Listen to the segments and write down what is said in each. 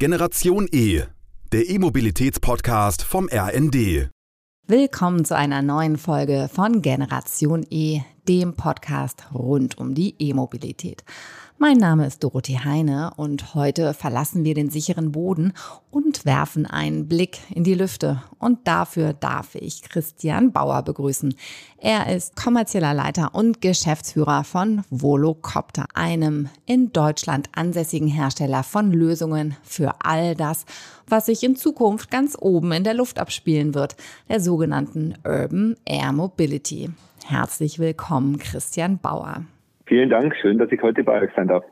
Generation E, der E-Mobilitäts-Podcast vom RND. Willkommen zu einer neuen Folge von Generation E, dem Podcast rund um die E-Mobilität. Mein Name ist Dorothee Heine und heute verlassen wir den sicheren Boden und werfen einen Blick in die Lüfte. Und dafür darf ich Christian Bauer begrüßen. Er ist kommerzieller Leiter und Geschäftsführer von Volocopter, einem in Deutschland ansässigen Hersteller von Lösungen für all das, was sich in Zukunft ganz oben in der Luft abspielen wird, der sogenannten Urban Air Mobility. Herzlich willkommen, Christian Bauer. Vielen Dank, schön, dass ich heute bei euch sein darf.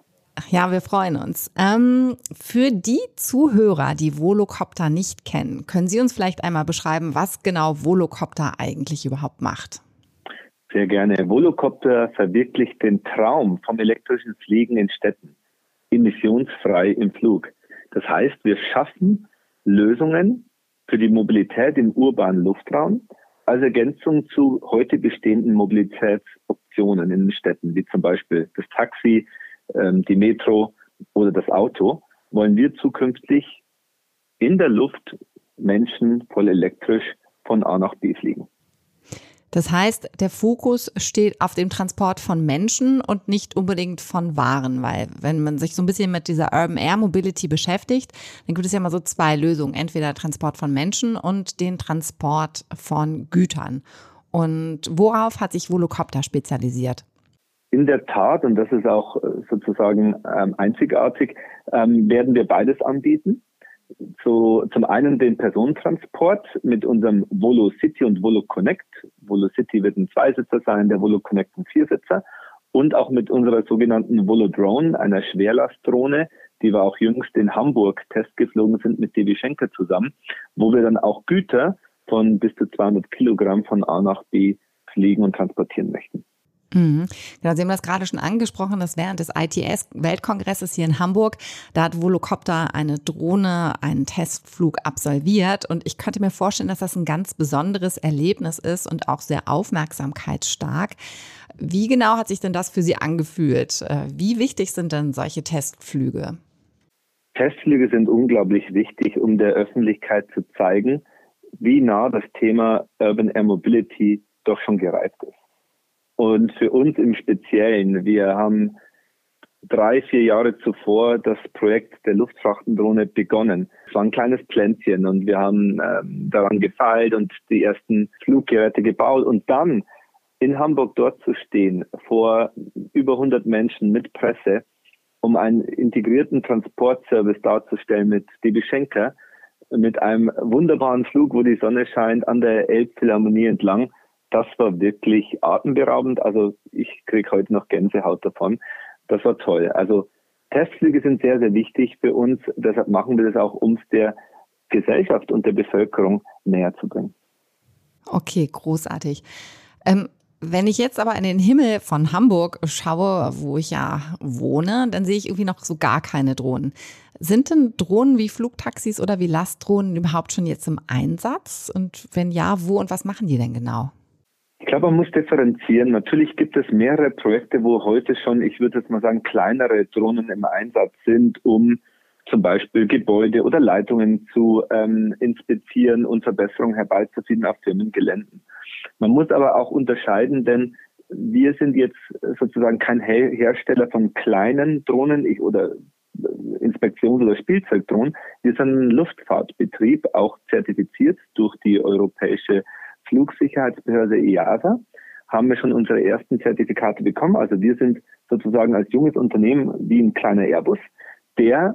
Ja, wir freuen uns. Ähm, für die Zuhörer, die Volocopter nicht kennen, können Sie uns vielleicht einmal beschreiben, was genau Volocopter eigentlich überhaupt macht? Sehr gerne. Volocopter verwirklicht den Traum vom elektrischen Fliegen in Städten, emissionsfrei im Flug. Das heißt, wir schaffen Lösungen für die Mobilität im urbanen Luftraum als Ergänzung zu heute bestehenden Mobilitätsoptionen in den Städten, wie zum Beispiel das Taxi, ähm, die Metro oder das Auto, wollen wir zukünftig in der Luft Menschen voll elektrisch von A nach B fliegen. Das heißt, der Fokus steht auf dem Transport von Menschen und nicht unbedingt von Waren, weil wenn man sich so ein bisschen mit dieser Urban Air Mobility beschäftigt, dann gibt es ja mal so zwei Lösungen, entweder Transport von Menschen und den Transport von Gütern. Und worauf hat sich Volocopter spezialisiert? In der Tat, und das ist auch äh, sozusagen ähm, einzigartig, ähm, werden wir beides anbieten so zum einen den Personentransport mit unserem Volo City und Volo Connect. Volo City wird ein Zweisitzer sein, der Volo Connect ein Viersitzer. Und auch mit unserer sogenannten Volo Drone, einer Schwerlastdrohne, die wir auch jüngst in Hamburg testgeflogen sind mit Devi Schenker zusammen, wo wir dann auch Güter von bis zu 200 Kilogramm von A nach B fliegen und transportieren möchten. Mhm. Genau, Sie haben das gerade schon angesprochen, dass während des ITS-Weltkongresses hier in Hamburg, da hat Volocopter eine Drohne, einen Testflug absolviert und ich könnte mir vorstellen, dass das ein ganz besonderes Erlebnis ist und auch sehr aufmerksamkeitsstark. Wie genau hat sich denn das für Sie angefühlt? Äh, wie wichtig sind denn solche Testflüge? Testflüge sind unglaublich wichtig, um der Öffentlichkeit zu zeigen, wie nah das Thema Urban Air Mobility doch schon gereift ist. Und für uns im Speziellen, wir haben drei, vier Jahre zuvor das Projekt der Luftfrachtendrohne begonnen. Es war ein kleines Plänzchen und wir haben ähm, daran gefeilt und die ersten Fluggeräte gebaut und dann in Hamburg dort zu stehen vor über 100 Menschen mit Presse, um einen integrierten Transportservice darzustellen mit DB Schenker, mit einem wunderbaren Flug, wo die Sonne scheint, an der Elbphilharmonie entlang das war wirklich atemberaubend. Also ich kriege heute noch Gänsehaut davon. Das war toll. Also Testflüge sind sehr, sehr wichtig für uns. Deshalb machen wir das auch, um es der Gesellschaft und der Bevölkerung näher zu bringen. Okay, großartig. Ähm, wenn ich jetzt aber in den Himmel von Hamburg schaue, wo ich ja wohne, dann sehe ich irgendwie noch so gar keine Drohnen. Sind denn Drohnen wie Flugtaxis oder wie Lastdrohnen überhaupt schon jetzt im Einsatz? Und wenn ja, wo und was machen die denn genau? Ich glaube, man muss differenzieren. Natürlich gibt es mehrere Projekte, wo heute schon, ich würde jetzt mal sagen, kleinere Drohnen im Einsatz sind, um zum Beispiel Gebäude oder Leitungen zu ähm, inspizieren und Verbesserungen herbeizuführen auf Firmengeländen. Man muss aber auch unterscheiden, denn wir sind jetzt sozusagen kein Hersteller von kleinen Drohnen ich, oder äh, Inspektions- oder Spielzeugdrohnen. Wir sind ein Luftfahrtbetrieb, auch zertifiziert durch die Europäische Flugsicherheitsbehörde EASA haben wir schon unsere ersten Zertifikate bekommen. Also wir sind sozusagen als junges Unternehmen wie ein kleiner Airbus, der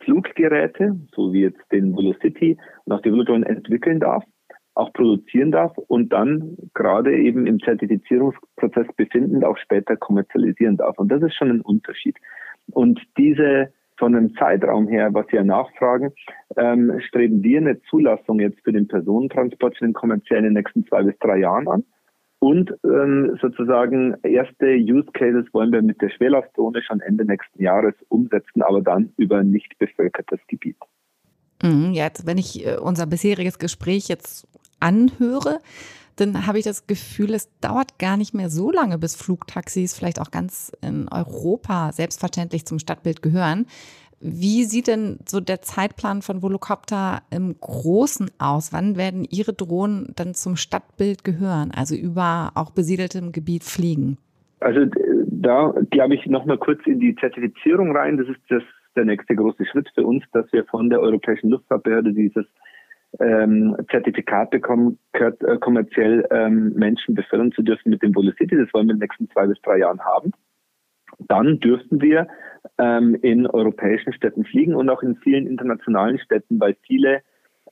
Fluggeräte, so wie jetzt den Velocity und auch die Velodrone entwickeln darf, auch produzieren darf und dann gerade eben im Zertifizierungsprozess befindend auch später kommerzialisieren darf. Und das ist schon ein Unterschied. Und diese von dem Zeitraum her, was wir nachfragen, ähm, streben wir eine Zulassung jetzt für den Personentransport für den kommerziellen in den nächsten zwei bis drei Jahren an. Und ähm, sozusagen erste Use Cases wollen wir mit der Schwerlastdrohne schon Ende nächsten Jahres umsetzen, aber dann über nicht bevölkertes Gebiet. Mhm, jetzt, wenn ich äh, unser bisheriges Gespräch jetzt anhöre, dann habe ich das Gefühl, es dauert gar nicht mehr so lange, bis Flugtaxis vielleicht auch ganz in Europa selbstverständlich zum Stadtbild gehören. Wie sieht denn so der Zeitplan von Volocopter im Großen aus? Wann werden Ihre Drohnen dann zum Stadtbild gehören, also über auch besiedeltem Gebiet fliegen? Also da glaube ich nochmal kurz in die Zertifizierung rein. Das ist das, der nächste große Schritt für uns, dass wir von der Europäischen Luftfahrtbehörde dieses ähm, Zertifikat bekommen, äh, kommerziell ähm, Menschen befördern zu dürfen mit dem Volocity. Das wollen wir in den nächsten zwei bis drei Jahren haben. Dann dürften wir ähm, in europäischen Städten fliegen und auch in vielen internationalen Städten, weil viele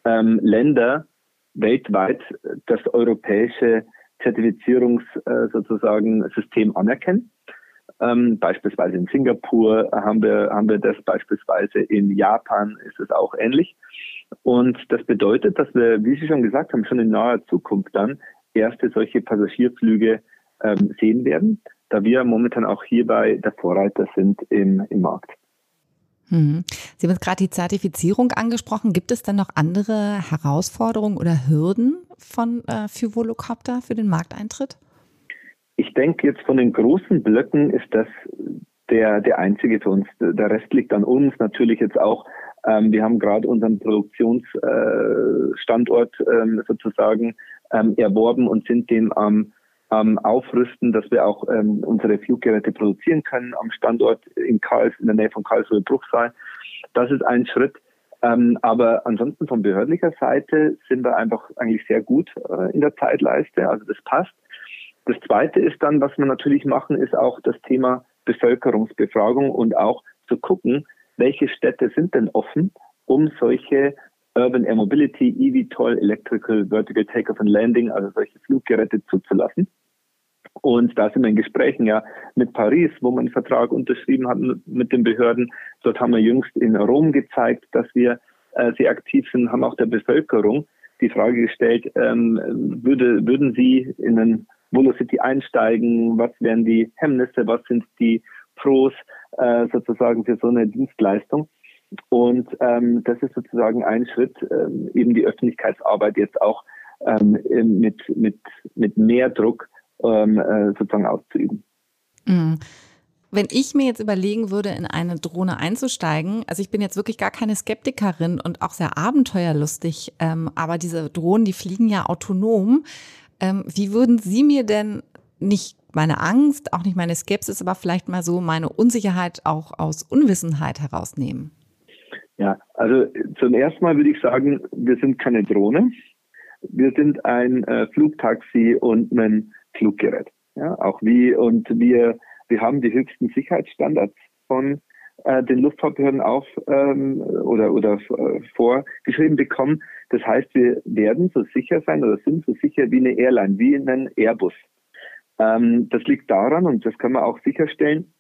ähm, Länder weltweit das europäische Zertifizierungs äh, sozusagen System anerkennen. Ähm, beispielsweise in Singapur haben wir, haben wir das, beispielsweise in Japan ist es auch ähnlich. Und das bedeutet, dass wir, wie Sie schon gesagt haben, schon in naher Zukunft dann erste solche Passagierflüge ähm, sehen werden, da wir momentan auch hierbei der Vorreiter sind im, im Markt. Mhm. Sie haben jetzt gerade die Zertifizierung angesprochen. Gibt es denn noch andere Herausforderungen oder Hürden von, äh, für Volocopter für den Markteintritt? Ich denke jetzt von den großen Blöcken ist das der, der einzige für uns. Der Rest liegt an uns. Natürlich jetzt auch, ähm, wir haben gerade unseren Produktionsstandort äh, ähm, sozusagen ähm, erworben und sind den am ähm, aufrüsten, dass wir auch ähm, unsere Fluggeräte produzieren können am Standort in Karls, in der Nähe von Karlsruhe Bruchsal. Das ist ein Schritt. Ähm, aber ansonsten von behördlicher Seite sind wir einfach eigentlich sehr gut äh, in der Zeitleiste. Also das passt. Das zweite ist dann, was wir natürlich machen, ist auch das Thema Bevölkerungsbefragung und auch zu gucken, welche Städte sind denn offen, um solche Urban Air Mobility, eVTOL, Electrical Vertical Takeoff and Landing, also solche Fluggeräte zuzulassen. Und da sind wir in Gesprächen ja mit Paris, wo man einen Vertrag unterschrieben hat mit den Behörden. Dort haben wir jüngst in Rom gezeigt, dass wir äh, sehr aktiv sind, haben auch der Bevölkerung die Frage gestellt, ähm, würde, würden Sie in einen Volocity einsteigen? Was wären die Hemmnisse? Was sind die Pros äh, sozusagen für so eine Dienstleistung? Und ähm, das ist sozusagen ein Schritt, ähm, eben die Öffentlichkeitsarbeit jetzt auch ähm, mit, mit, mit mehr Druck ähm, äh, sozusagen auszuüben. Mhm. Wenn ich mir jetzt überlegen würde, in eine Drohne einzusteigen, also ich bin jetzt wirklich gar keine Skeptikerin und auch sehr abenteuerlustig, ähm, aber diese Drohnen, die fliegen ja autonom. Ähm, wie würden Sie mir denn nicht meine Angst, auch nicht meine Skepsis, aber vielleicht mal so meine Unsicherheit auch aus Unwissenheit herausnehmen? Ja, also zum ersten Mal würde ich sagen, wir sind keine Drohne. Wir sind ein äh, Flugtaxi und ein Fluggerät. Ja, auch wie und wir, wir haben die höchsten Sicherheitsstandards von äh, den Luftfahrtbehörden auf ähm, oder, oder äh, vorgeschrieben bekommen. Das heißt, wir werden so sicher sein oder sind so sicher wie eine Airline, wie in einem Airbus. Ähm, das liegt daran, und das kann man auch sicherstellen,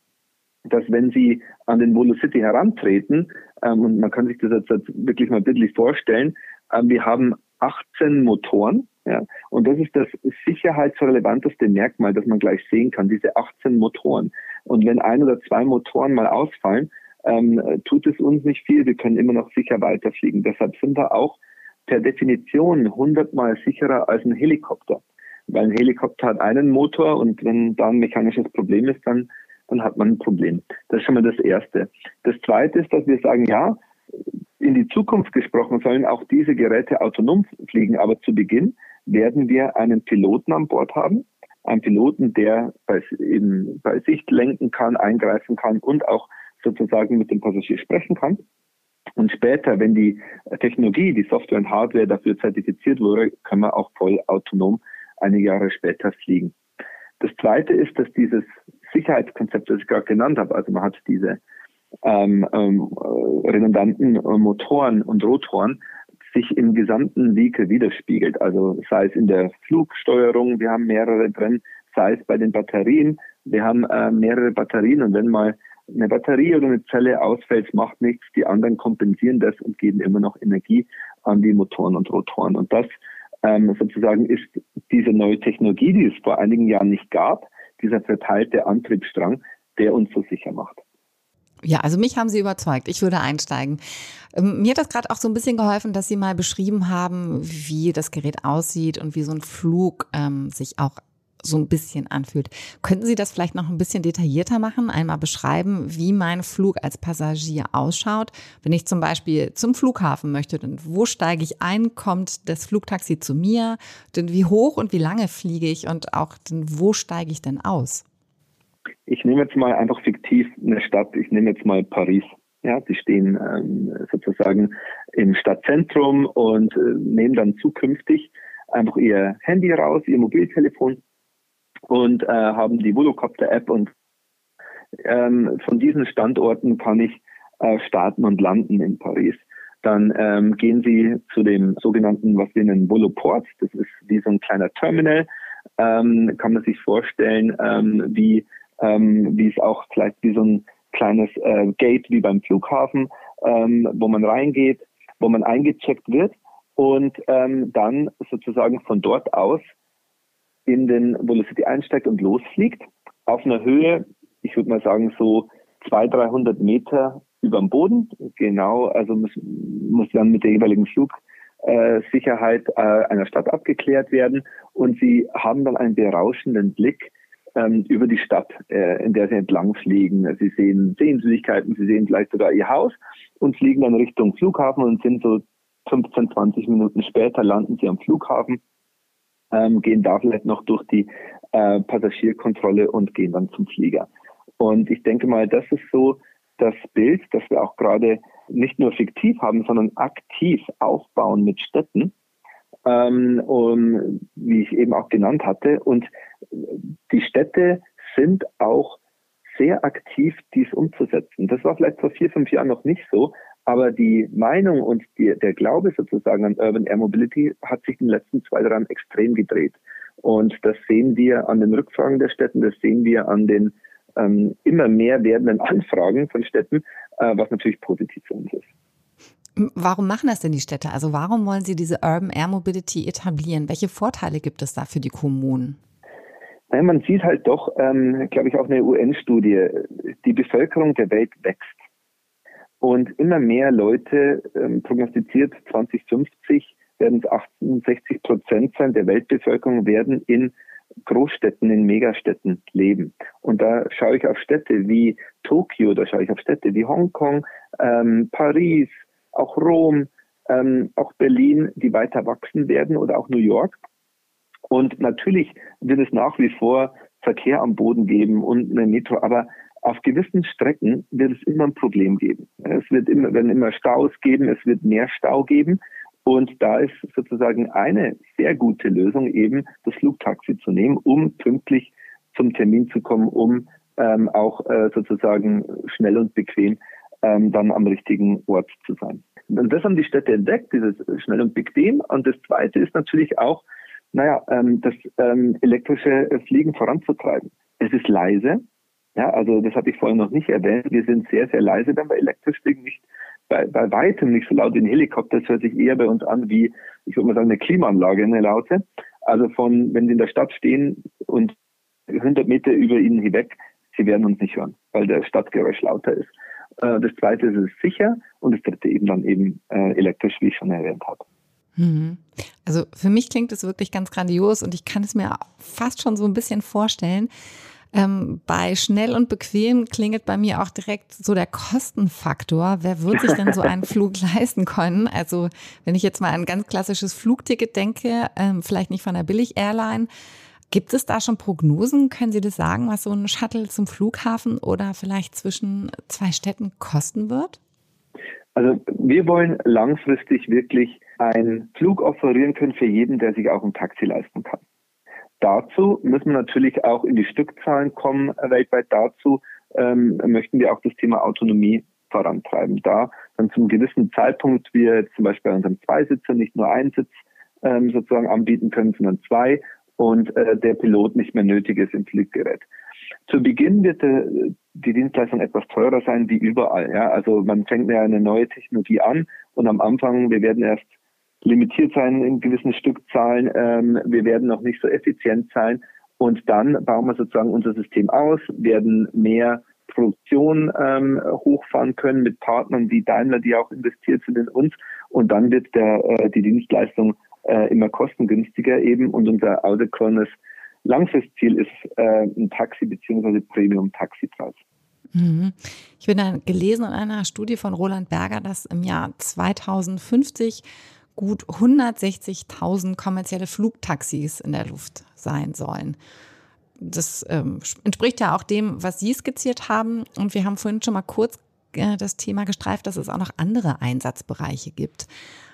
dass wenn Sie an den Volocity herantreten, ähm, und man kann sich das jetzt, wirklich mal bildlich vorstellen, ähm, wir haben 18 Motoren, ja, und das ist das sicherheitsrelevanteste Merkmal, das man gleich sehen kann, diese 18 Motoren. Und wenn ein oder zwei Motoren mal ausfallen, ähm, tut es uns nicht viel, wir können immer noch sicher weiterfliegen. Deshalb sind wir auch per Definition hundertmal sicherer als ein Helikopter. Weil ein Helikopter hat einen Motor und wenn da ein mechanisches Problem ist, dann dann hat man ein Problem. Das ist schon mal das Erste. Das Zweite ist, dass wir sagen, ja, in die Zukunft gesprochen sollen auch diese Geräte autonom fliegen, aber zu Beginn werden wir einen Piloten an Bord haben, einen Piloten, der bei, eben bei Sicht lenken kann, eingreifen kann und auch sozusagen mit dem Passagier sprechen kann. Und später, wenn die Technologie, die Software und Hardware dafür zertifiziert wurde, kann man auch voll autonom einige Jahre später fliegen. Das Zweite ist, dass dieses Sicherheitskonzept, das ich gerade genannt habe, also man hat diese ähm, ähm, redundanten äh, Motoren und Rotoren, sich im gesamten Vehicle widerspiegelt. Also sei es in der Flugsteuerung, wir haben mehrere drin, sei es bei den Batterien, wir haben äh, mehrere Batterien und wenn mal eine Batterie oder eine Zelle ausfällt, macht nichts, die anderen kompensieren das und geben immer noch Energie an die Motoren und Rotoren. Und das ähm, sozusagen ist diese neue Technologie, die es vor einigen Jahren nicht gab, dieser verteilte Antriebsstrang, der uns so sicher macht. Ja, also mich haben Sie überzeugt. Ich würde einsteigen. Ähm, mir hat das gerade auch so ein bisschen geholfen, dass Sie mal beschrieben haben, wie das Gerät aussieht und wie so ein Flug ähm, sich auch so ein bisschen anfühlt. Könnten Sie das vielleicht noch ein bisschen detaillierter machen? Einmal beschreiben, wie mein Flug als Passagier ausschaut. Wenn ich zum Beispiel zum Flughafen möchte, dann wo steige ich ein? Kommt das Flugtaxi zu mir? Denn wie hoch und wie lange fliege ich? Und auch denn wo steige ich denn aus? Ich nehme jetzt mal einfach fiktiv eine Stadt. Ich nehme jetzt mal Paris. Ja, sie stehen ähm, sozusagen im Stadtzentrum und äh, nehmen dann zukünftig einfach ihr Handy raus, ihr Mobiltelefon und äh, haben die Volocopter-App und ähm, von diesen Standorten kann ich äh, starten und landen in Paris. Dann ähm, gehen Sie zu dem sogenannten, was wir nennen, Voloport. Das ist wie so ein kleiner Terminal. Ähm, kann man sich vorstellen, ähm, wie, ähm, wie es auch vielleicht wie so ein kleines äh, Gate wie beim Flughafen, ähm, wo man reingeht, wo man eingecheckt wird und ähm, dann sozusagen von dort aus in den Velocity einsteigt und losfliegt auf einer Höhe, ich würde mal sagen so 200, 300 Meter über dem Boden. Genau, also muss, muss dann mit der jeweiligen Flugsicherheit äh, einer Stadt abgeklärt werden und sie haben dann einen berauschenden Blick ähm, über die Stadt, äh, in der sie entlang fliegen. Sie sehen Sehenswürdigkeiten, sie sehen vielleicht sogar ihr Haus und fliegen dann Richtung Flughafen und sind so 15, 20 Minuten später landen sie am Flughafen, ähm, gehen da vielleicht noch durch die äh, Passagierkontrolle und gehen dann zum Flieger. Und ich denke mal, das ist so das Bild, das wir auch gerade nicht nur fiktiv haben, sondern aktiv aufbauen mit Städten, ähm, und, wie ich eben auch genannt hatte. Und die Städte sind auch sehr aktiv, dies umzusetzen. Das war vielleicht vor vier, fünf Jahren noch nicht so, aber die Meinung und die, der Glaube sozusagen an Urban Air Mobility hat sich in den letzten zwei Jahren extrem gedreht. Und das sehen wir an den Rückfragen der Städten, das sehen wir an den ähm, immer mehr werdenden Anfragen von Städten, äh, was natürlich positiv für uns ist. Warum machen das denn die Städte? Also warum wollen sie diese Urban Air Mobility etablieren? Welche Vorteile gibt es da für die Kommunen? Nein, man sieht halt doch, ähm, glaube ich, auch eine UN-Studie, die Bevölkerung der Welt wächst. Und immer mehr Leute, ähm, prognostiziert 2050, werden es 68 Prozent sein der Weltbevölkerung, werden in Großstädten, in Megastädten leben. Und da schaue ich auf Städte wie Tokio, da schaue ich auf Städte wie Hongkong, ähm, Paris, auch Rom, ähm, auch Berlin, die weiter wachsen werden oder auch New York. Und natürlich wird es nach wie vor Verkehr am Boden geben und eine Metro, aber auf gewissen Strecken wird es immer ein Problem geben. Es wird immer, werden immer Staus geben, es wird mehr Stau geben. Und da ist sozusagen eine sehr gute Lösung eben, das Flugtaxi zu nehmen, um pünktlich zum Termin zu kommen, um ähm, auch äh, sozusagen schnell und bequem ähm, dann am richtigen Ort zu sein. Und das haben die Städte entdeckt, dieses schnell und bequem. Und das Zweite ist natürlich auch, naja, ähm, das ähm, elektrische Fliegen voranzutreiben. Es ist leise, ja, also das hatte ich vorhin noch nicht erwähnt. Wir sind sehr, sehr leise, wenn wir elektrisch fliegen, nicht bei, bei weitem nicht so laut wie ein Helikopter. Das hört sich eher bei uns an wie, ich würde mal sagen, eine Klimaanlage, eine laute. Also von, wenn Sie in der Stadt stehen und 100 Meter über Ihnen hinweg, Sie werden uns nicht hören, weil der Stadtgeräusch lauter ist. Äh, das zweite ist es sicher und das dritte eben dann eben äh, elektrisch, wie ich schon erwähnt habe. Mhm. Also für mich klingt es wirklich ganz grandios und ich kann es mir fast schon so ein bisschen vorstellen, ähm, bei schnell und bequem klingelt bei mir auch direkt so der Kostenfaktor. Wer wird sich denn so einen Flug leisten können? Also wenn ich jetzt mal ein ganz klassisches Flugticket denke, ähm, vielleicht nicht von der Billig-Airline, Gibt es da schon Prognosen? Können Sie das sagen, was so ein Shuttle zum Flughafen oder vielleicht zwischen zwei Städten kosten wird? Also wir wollen langfristig wirklich einen Flug offerieren können für jeden, der sich auch ein Taxi leisten kann. Dazu müssen wir natürlich auch in die Stückzahlen kommen. Weltweit dazu ähm, möchten wir auch das Thema Autonomie vorantreiben. Da dann zum gewissen Zeitpunkt wir zum Beispiel bei unserem Zweisitzer nicht nur einen Sitz ähm, sozusagen anbieten können, sondern zwei und äh, der Pilot nicht mehr nötig ist im Fluggerät. Zu Beginn wird äh, die Dienstleistung etwas teurer sein wie überall. Ja? Also man fängt ja eine neue Technologie an und am Anfang, wir werden erst limitiert sein in gewissen Stückzahlen. Ähm, wir werden noch nicht so effizient sein. Und dann bauen wir sozusagen unser System aus, werden mehr Produktion ähm, hochfahren können mit Partnern wie Daimler, die auch investiert sind in uns. Und dann wird der, äh, die Dienstleistung äh, immer kostengünstiger eben und unser Autochrones Langfristziel ist äh, ein Taxi bzw. Premium-Taxipreis. Mhm. Ich bin dann gelesen in einer Studie von Roland Berger, dass im Jahr 2050 gut 160.000 kommerzielle Flugtaxis in der Luft sein sollen. Das ähm, entspricht ja auch dem, was Sie skizziert haben. Und wir haben vorhin schon mal kurz äh, das Thema gestreift, dass es auch noch andere Einsatzbereiche gibt.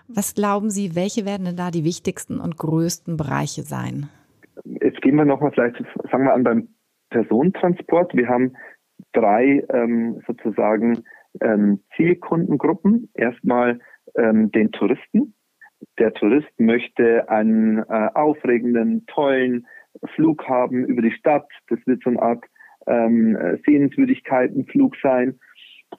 Was glauben Sie, welche werden denn da die wichtigsten und größten Bereiche sein? Jetzt gehen wir nochmal vielleicht, fangen wir an beim Personentransport. Wir haben drei ähm, sozusagen ähm, Zielkundengruppen. Erstmal ähm, den Touristen. Der Tourist möchte einen äh, aufregenden, tollen Flug haben über die Stadt. Das wird so eine Art ähm, Sehenswürdigkeitenflug sein.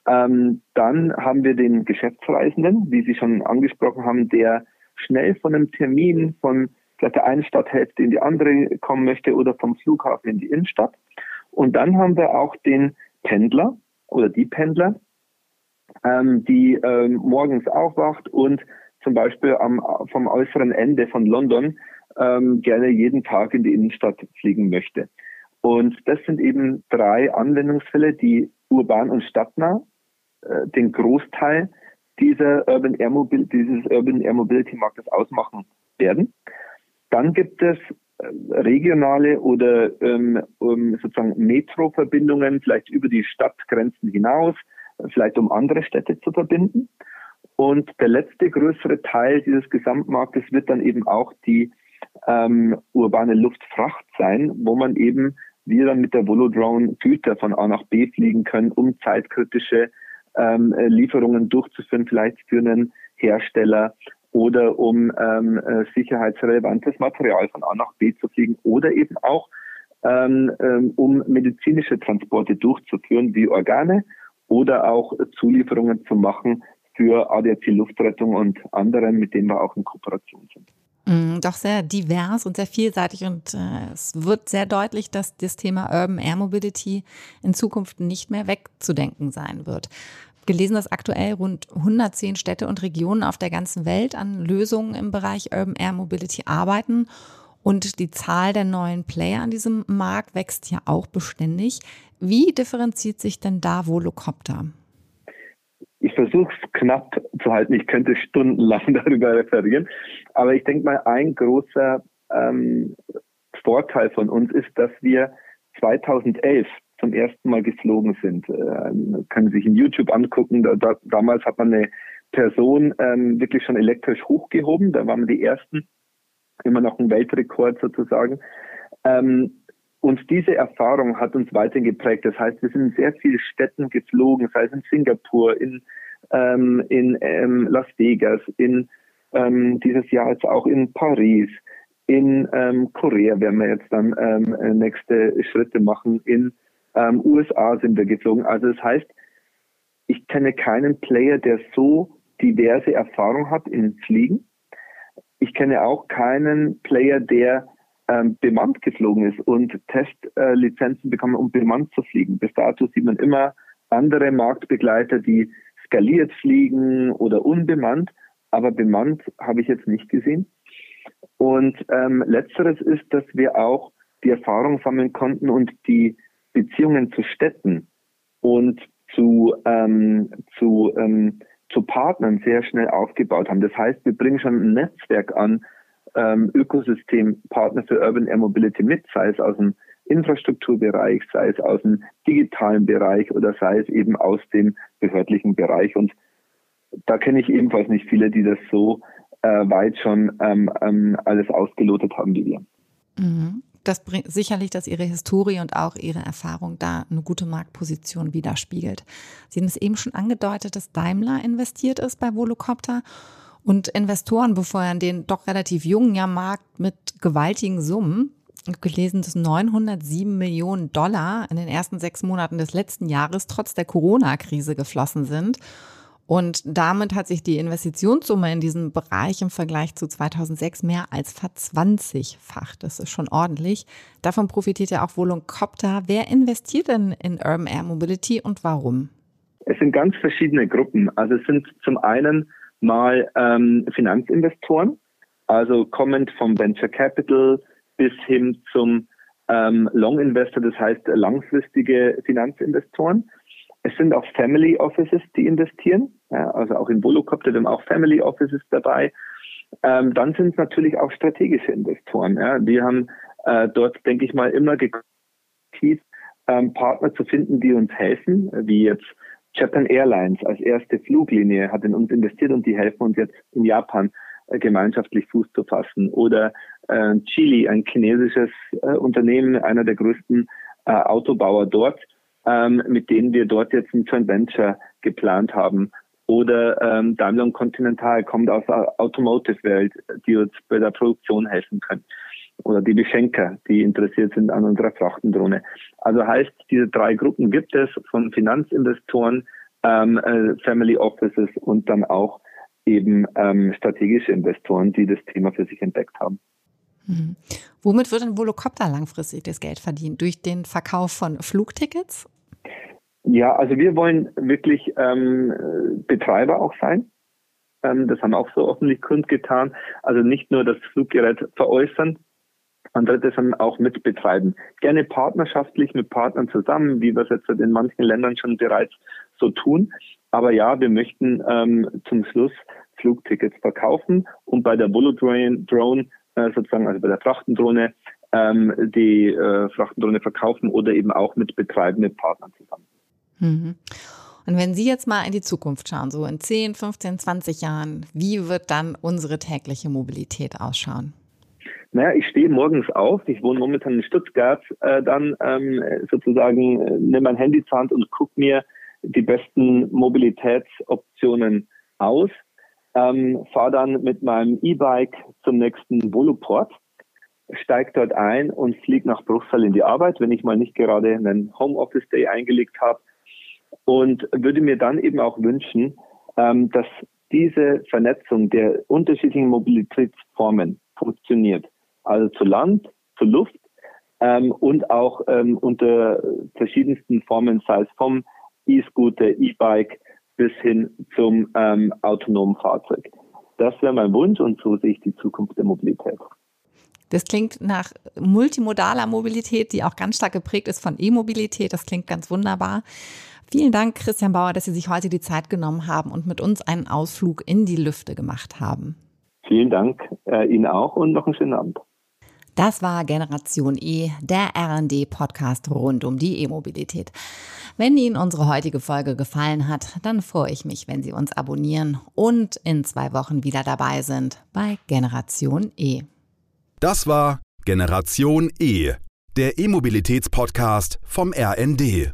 Ähm, dann haben wir den Geschäftsreisenden, wie Sie schon angesprochen haben, der schnell von einem Termin von vielleicht der einen Stadthälfte in die andere kommen möchte oder vom Flughafen in die Innenstadt. Und dann haben wir auch den Pendler oder die Pendler, ähm, die ähm, morgens aufwacht und zum Beispiel am, vom äußeren Ende von London ähm, gerne jeden Tag in die Innenstadt fliegen möchte. Und das sind eben drei Anwendungsfälle, die urban und stadtnah äh, den Großteil dieser Urban Air Mobility, dieses Urban Air Mobility Marktes ausmachen werden. Dann gibt es äh, regionale oder ähm, sozusagen Metroverbindungen, vielleicht über die Stadtgrenzen hinaus, vielleicht um andere Städte zu verbinden. Und der letzte größere Teil dieses Gesamtmarktes wird dann eben auch die ähm, urbane Luftfracht sein, wo man eben wir dann mit der Volodrone Güter von A nach B fliegen können, um zeitkritische ähm, Lieferungen durchzuführen, vielleicht für einen Hersteller oder um ähm, äh, sicherheitsrelevantes Material von A nach B zu fliegen oder eben auch ähm, ähm, um medizinische Transporte durchzuführen, wie Organe oder auch Zulieferungen zu machen für ADAC Luftrettung und anderen, mit denen wir auch in Kooperation sind. Mm, doch sehr divers und sehr vielseitig und äh, es wird sehr deutlich, dass das Thema Urban Air Mobility in Zukunft nicht mehr wegzudenken sein wird. Gelesen, dass aktuell rund 110 Städte und Regionen auf der ganzen Welt an Lösungen im Bereich Urban Air Mobility arbeiten und die Zahl der neuen Player an diesem Markt wächst ja auch beständig. Wie differenziert sich denn da Volocopter? Ich versuche es knapp zu halten. Ich könnte stundenlang darüber referieren. Aber ich denke mal, ein großer ähm, Vorteil von uns ist, dass wir 2011 zum ersten Mal geflogen sind. Ähm, können Sie sich in YouTube angucken. Da, da, damals hat man eine Person ähm, wirklich schon elektrisch hochgehoben. Da waren wir die ersten. Immer noch ein Weltrekord sozusagen. Ähm, und diese Erfahrung hat uns weiterhin geprägt. Das heißt, wir sind in sehr vielen Städten geflogen, sei es in Singapur, in, ähm, in ähm, Las Vegas, in ähm, dieses Jahr jetzt auch in Paris, in ähm, Korea werden wir jetzt dann ähm, nächste Schritte machen, in ähm, USA sind wir geflogen. Also das heißt, ich kenne keinen Player, der so diverse Erfahrung hat in Fliegen. Ich kenne auch keinen Player, der ähm, bemannt geflogen ist und Testlizenzen äh, bekommen, um bemannt zu fliegen. Bis dato sieht man immer andere Marktbegleiter, die skaliert fliegen oder unbemannt, aber bemannt habe ich jetzt nicht gesehen. Und ähm, letzteres ist, dass wir auch die Erfahrung sammeln konnten und die Beziehungen zu Städten und zu, ähm, zu, ähm, zu Partnern sehr schnell aufgebaut haben. Das heißt, wir bringen schon ein Netzwerk an ähm, Ökosystempartner für Urban Air Mobility mit, sei es aus dem Infrastrukturbereich, sei es aus dem digitalen Bereich oder sei es eben aus dem behördlichen Bereich. Und da kenne ich ebenfalls nicht viele, die das so äh, weit schon ähm, ähm, alles ausgelotet haben wie wir. Mhm das bringt sicherlich, dass Ihre Historie und auch Ihre Erfahrung da eine gute Marktposition widerspiegelt. Sie haben es eben schon angedeutet, dass Daimler investiert ist bei Volocopter und Investoren befeuern den doch relativ jungen ja, Markt mit gewaltigen Summen. Ich habe gelesen, dass 907 Millionen Dollar in den ersten sechs Monaten des letzten Jahres trotz der Corona-Krise geflossen sind. Und damit hat sich die Investitionssumme in diesem Bereich im Vergleich zu 2006 mehr als verzwanzigfacht. Das ist schon ordentlich. Davon profitiert ja auch Volocopter. Wer investiert denn in Urban Air Mobility und warum? Es sind ganz verschiedene Gruppen. Also es sind zum einen mal ähm, Finanzinvestoren, also kommend vom Venture Capital bis hin zum ähm, Long Investor, das heißt langfristige Finanzinvestoren. Es sind auch Family Offices, die investieren, ja, also auch in Volocopter, wir haben auch Family Offices dabei. Ähm, dann sind es natürlich auch strategische Investoren. Ja. Wir haben äh, dort, denke ich mal, immer geguckt, ähm, Partner zu finden, die uns helfen, wie jetzt Japan Airlines als erste Fluglinie hat in uns investiert und die helfen uns jetzt in Japan äh, gemeinschaftlich Fuß zu fassen. Oder äh, Chile, ein chinesisches äh, Unternehmen, einer der größten äh, Autobauer dort, ähm, mit denen wir dort jetzt ein Joint Venture geplant haben. Oder ähm, Daimler Continental kommt aus der Automotive-Welt, die uns bei der Produktion helfen können. Oder die Beschenker, die interessiert sind an unserer Frachtendrohne. Also heißt, diese drei Gruppen gibt es von Finanzinvestoren, ähm, äh, Family Offices und dann auch eben ähm, strategische Investoren, die das Thema für sich entdeckt haben. Mhm. Womit wird ein Volocopter langfristig das Geld verdienen? Durch den Verkauf von Flugtickets? Ja, also wir wollen wirklich ähm, Betreiber auch sein. Ähm, das haben auch so öffentlich kundgetan. Also nicht nur das Fluggerät veräußern, andere das dann auch mitbetreiben. Gerne partnerschaftlich mit Partnern zusammen, wie wir es jetzt in manchen Ländern schon bereits so tun. Aber ja, wir möchten ähm, zum Schluss Flugtickets verkaufen und bei der Bullet Drone äh, sozusagen, also bei der Frachtendrohne, ähm, die äh, Frachtendrohne verkaufen oder eben auch mit betreiben mit Partnern zusammen. Mhm. Und wenn Sie jetzt mal in die Zukunft schauen, so in 10, 15, 20 Jahren, wie wird dann unsere tägliche Mobilität ausschauen? Naja, ich stehe morgens auf, ich wohne momentan in Stuttgart, äh, dann ähm, sozusagen äh, nehme mein Handy zur Hand und gucke mir die besten Mobilitätsoptionen aus, ähm, fahre dann mit meinem E-Bike zum nächsten Voloport, steige dort ein und fliege nach Bruchsal in die Arbeit, wenn ich mal nicht gerade einen Homeoffice-Day eingelegt habe und würde mir dann eben auch wünschen, ähm, dass diese Vernetzung der unterschiedlichen Mobilitätsformen funktioniert. Also zu Land, zu Luft ähm, und auch ähm, unter verschiedensten Formen, sei es vom E-Scooter, E-Bike bis hin zum ähm, autonomen Fahrzeug. Das wäre mein Wunsch und so sehe ich die Zukunft der Mobilität. Das klingt nach multimodaler Mobilität, die auch ganz stark geprägt ist von E-Mobilität. Das klingt ganz wunderbar. Vielen Dank, Christian Bauer, dass Sie sich heute die Zeit genommen haben und mit uns einen Ausflug in die Lüfte gemacht haben. Vielen Dank äh, Ihnen auch und noch einen schönen Abend. Das war Generation E, der RD-Podcast rund um die E-Mobilität. Wenn Ihnen unsere heutige Folge gefallen hat, dann freue ich mich, wenn Sie uns abonnieren und in zwei Wochen wieder dabei sind bei Generation E. Das war Generation E, der E-Mobilitäts-Podcast vom RND.